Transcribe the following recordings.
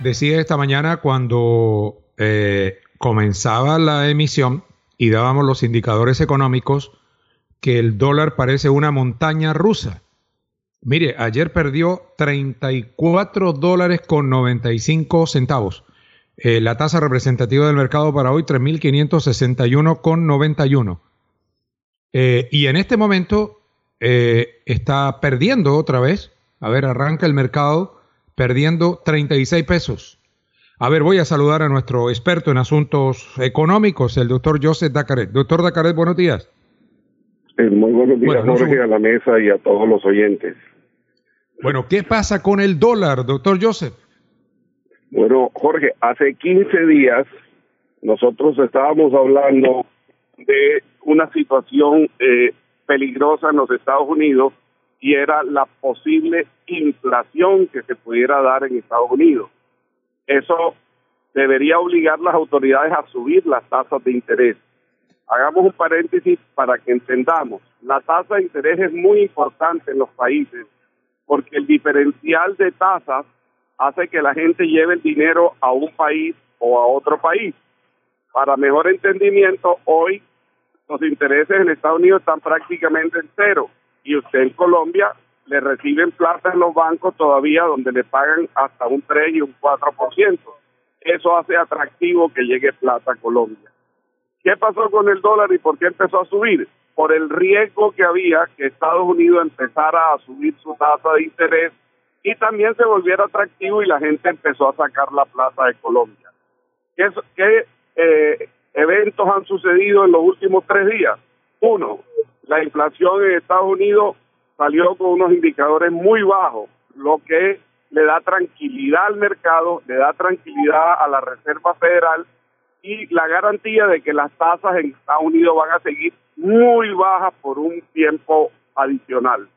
Decía esta mañana cuando eh, comenzaba la emisión y dábamos los indicadores económicos que el dólar parece una montaña rusa. Mire, ayer perdió 34 dólares con 95 centavos. Eh, la tasa representativa del mercado para hoy 3.561 con 91. Eh, y en este momento eh, está perdiendo otra vez. A ver, arranca el mercado perdiendo 36 pesos. A ver, voy a saludar a nuestro experto en asuntos económicos, el doctor Joseph Dacaret. Doctor Dacaret, buenos días. Eh, muy buenos días, Jorge, a la mesa y a todos los oyentes. Bueno, ¿qué pasa con el dólar, doctor Joseph? Bueno, Jorge, hace 15 días nosotros estábamos hablando de una situación eh, peligrosa en los Estados Unidos y era la posible inflación que se pudiera dar en Estados Unidos. Eso debería obligar a las autoridades a subir las tasas de interés. Hagamos un paréntesis para que entendamos. La tasa de interés es muy importante en los países porque el diferencial de tasas hace que la gente lleve el dinero a un país o a otro país. Para mejor entendimiento, hoy los intereses en Estados Unidos están prácticamente en cero y usted en Colombia le reciben plata en los bancos todavía donde le pagan hasta un 3 y un 4%. Eso hace atractivo que llegue plata a Colombia. ¿Qué pasó con el dólar y por qué empezó a subir? Por el riesgo que había que Estados Unidos empezara a subir su tasa de interés y también se volviera atractivo y la gente empezó a sacar la plata de Colombia. ¿Qué, qué eh, eventos han sucedido en los últimos tres días. Uno, la inflación en Estados Unidos salió con unos indicadores muy bajos, lo que le da tranquilidad al mercado, le da tranquilidad a la Reserva Federal y la garantía de que las tasas en Estados Unidos van a seguir muy bajas por un tiempo adicional.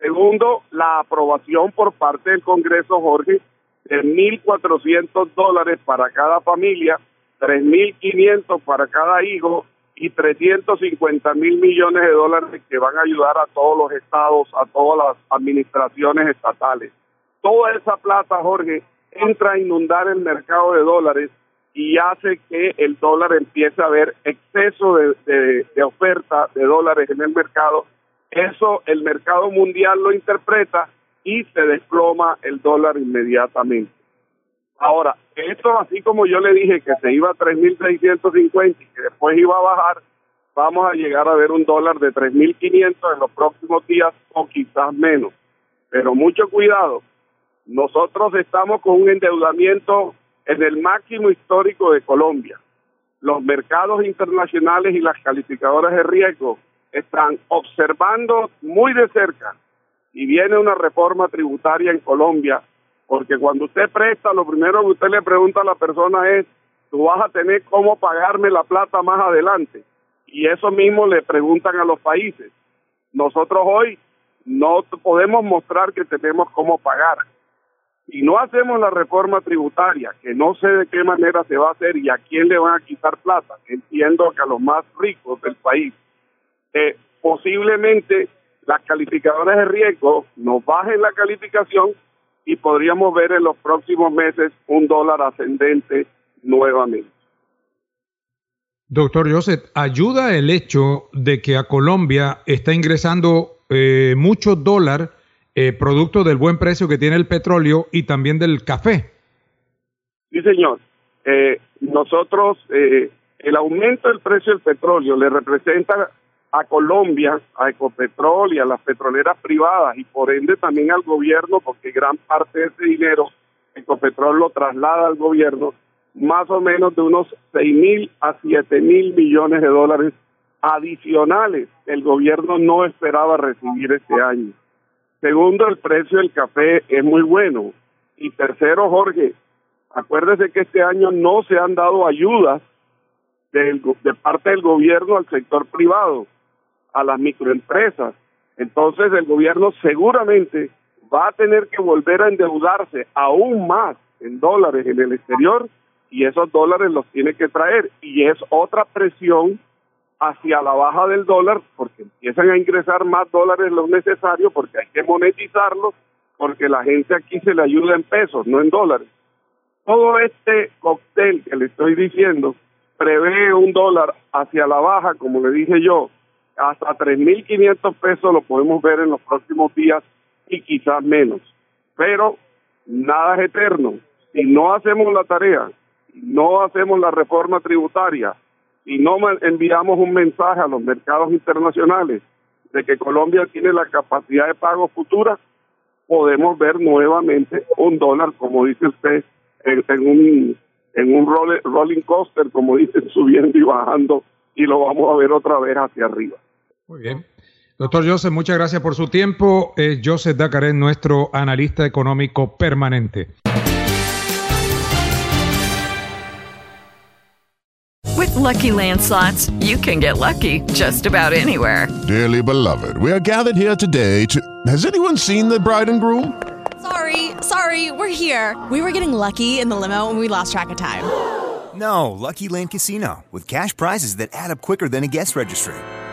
Segundo, la aprobación por parte del Congreso, Jorge, de 1.400 dólares para cada familia 3.500 para cada hijo y 350 mil millones de dólares que van a ayudar a todos los estados, a todas las administraciones estatales. Toda esa plata, Jorge, entra a inundar el mercado de dólares y hace que el dólar empiece a haber exceso de, de oferta de dólares en el mercado. Eso el mercado mundial lo interpreta y se desploma el dólar inmediatamente. Ahora, esto así como yo le dije que se iba a 3.650 y que después iba a bajar, vamos a llegar a ver un dólar de 3.500 en los próximos días o quizás menos. Pero mucho cuidado, nosotros estamos con un endeudamiento en el máximo histórico de Colombia. Los mercados internacionales y las calificadoras de riesgo están observando muy de cerca y viene una reforma tributaria en Colombia porque cuando usted presta, lo primero que usted le pregunta a la persona es, tú vas a tener cómo pagarme la plata más adelante. Y eso mismo le preguntan a los países. Nosotros hoy no podemos mostrar que tenemos cómo pagar. Si no hacemos la reforma tributaria, que no sé de qué manera se va a hacer y a quién le van a quitar plata, entiendo que a los más ricos del país, eh, posiblemente las calificadoras de riesgo nos bajen la calificación y podríamos ver en los próximos meses un dólar ascendente nuevamente. Doctor Joseph, ¿ayuda el hecho de que a Colombia está ingresando eh, mucho dólar eh, producto del buen precio que tiene el petróleo y también del café? Sí, señor. Eh, nosotros, eh, el aumento del precio del petróleo le representa a Colombia, a Ecopetrol y a las petroleras privadas y por ende también al gobierno, porque gran parte de ese dinero Ecopetrol lo traslada al gobierno, más o menos de unos 6 mil a 7 mil millones de dólares adicionales el gobierno no esperaba recibir este año. Segundo, el precio del café es muy bueno. Y tercero, Jorge, acuérdese que este año no se han dado ayudas de parte del gobierno al sector privado, a las microempresas. Entonces el gobierno seguramente va a tener que volver a endeudarse aún más en dólares en el exterior y esos dólares los tiene que traer y es otra presión hacia la baja del dólar porque empiezan a ingresar más dólares lo necesario porque hay que monetizarlos porque la gente aquí se le ayuda en pesos, no en dólares. Todo este cóctel que le estoy diciendo prevé un dólar hacia la baja, como le dije yo, hasta 3.500 pesos lo podemos ver en los próximos días y quizás menos. Pero nada es eterno. Si no hacemos la tarea, no hacemos la reforma tributaria y no enviamos un mensaje a los mercados internacionales de que Colombia tiene la capacidad de pago futura, podemos ver nuevamente un dólar, como dice usted, en, un en un rolling coaster, como dicen, subiendo y bajando, y lo vamos a ver otra vez hacia arriba. Muy bien. Doctor Joseph, muchas gracias por su tiempo. Eh, Joseph Dacaré, nuestro analista económico permanente. With lucky landslots, you can get lucky just about anywhere. Dearly beloved, we are gathered here today to. Has anyone seen the bride and groom? Sorry, sorry, we're here. We were getting lucky in the limo and we lost track of time. No, Lucky Land Casino, with cash prizes that add up quicker than a guest registry